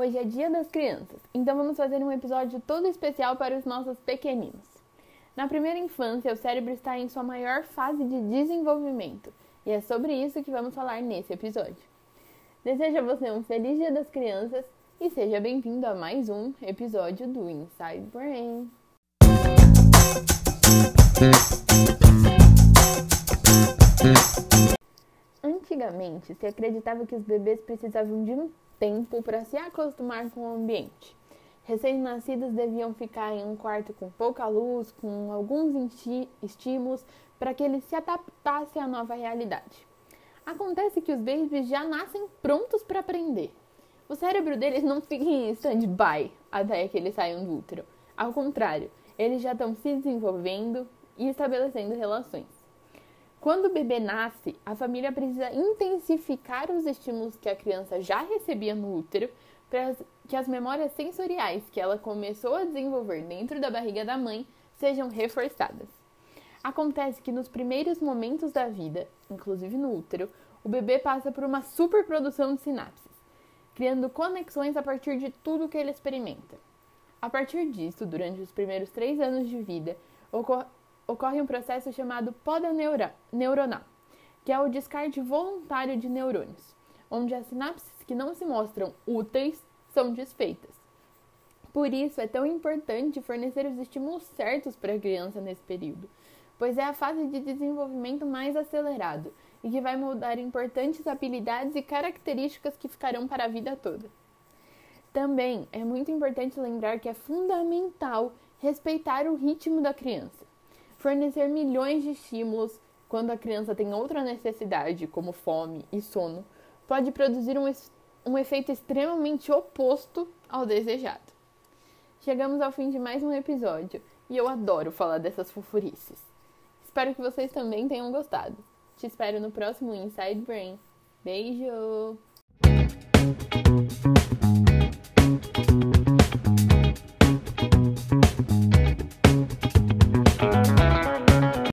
Hoje é Dia das Crianças, então vamos fazer um episódio todo especial para os nossos pequeninos. Na primeira infância, o cérebro está em sua maior fase de desenvolvimento, e é sobre isso que vamos falar nesse episódio. Desejo a você um feliz Dia das Crianças e seja bem-vindo a mais um episódio do Inside Brain. Antigamente, se acreditava que os bebês precisavam de um tempo para se acostumar com o ambiente. Recém-nascidos deviam ficar em um quarto com pouca luz, com alguns estímulos, para que eles se adaptassem à nova realidade. Acontece que os babies já nascem prontos para aprender. O cérebro deles não fica em stand-by até que eles saiam do útero. Ao contrário, eles já estão se desenvolvendo e estabelecendo relações. Quando o bebê nasce, a família precisa intensificar os estímulos que a criança já recebia no útero para que as memórias sensoriais que ela começou a desenvolver dentro da barriga da mãe sejam reforçadas. Acontece que nos primeiros momentos da vida, inclusive no útero, o bebê passa por uma superprodução de sinapses, criando conexões a partir de tudo que ele experimenta. A partir disso, durante os primeiros três anos de vida, ocorre um processo chamado poda neuronal, que é o descarte voluntário de neurônios, onde as sinapses que não se mostram úteis são desfeitas. Por isso, é tão importante fornecer os estímulos certos para a criança nesse período, pois é a fase de desenvolvimento mais acelerado e que vai moldar importantes habilidades e características que ficarão para a vida toda. Também é muito importante lembrar que é fundamental respeitar o ritmo da criança. Fornecer milhões de estímulos quando a criança tem outra necessidade, como fome e sono, pode produzir um, um efeito extremamente oposto ao desejado. Chegamos ao fim de mais um episódio e eu adoro falar dessas fofurices. Espero que vocês também tenham gostado. Te espero no próximo Inside Brain. Beijo!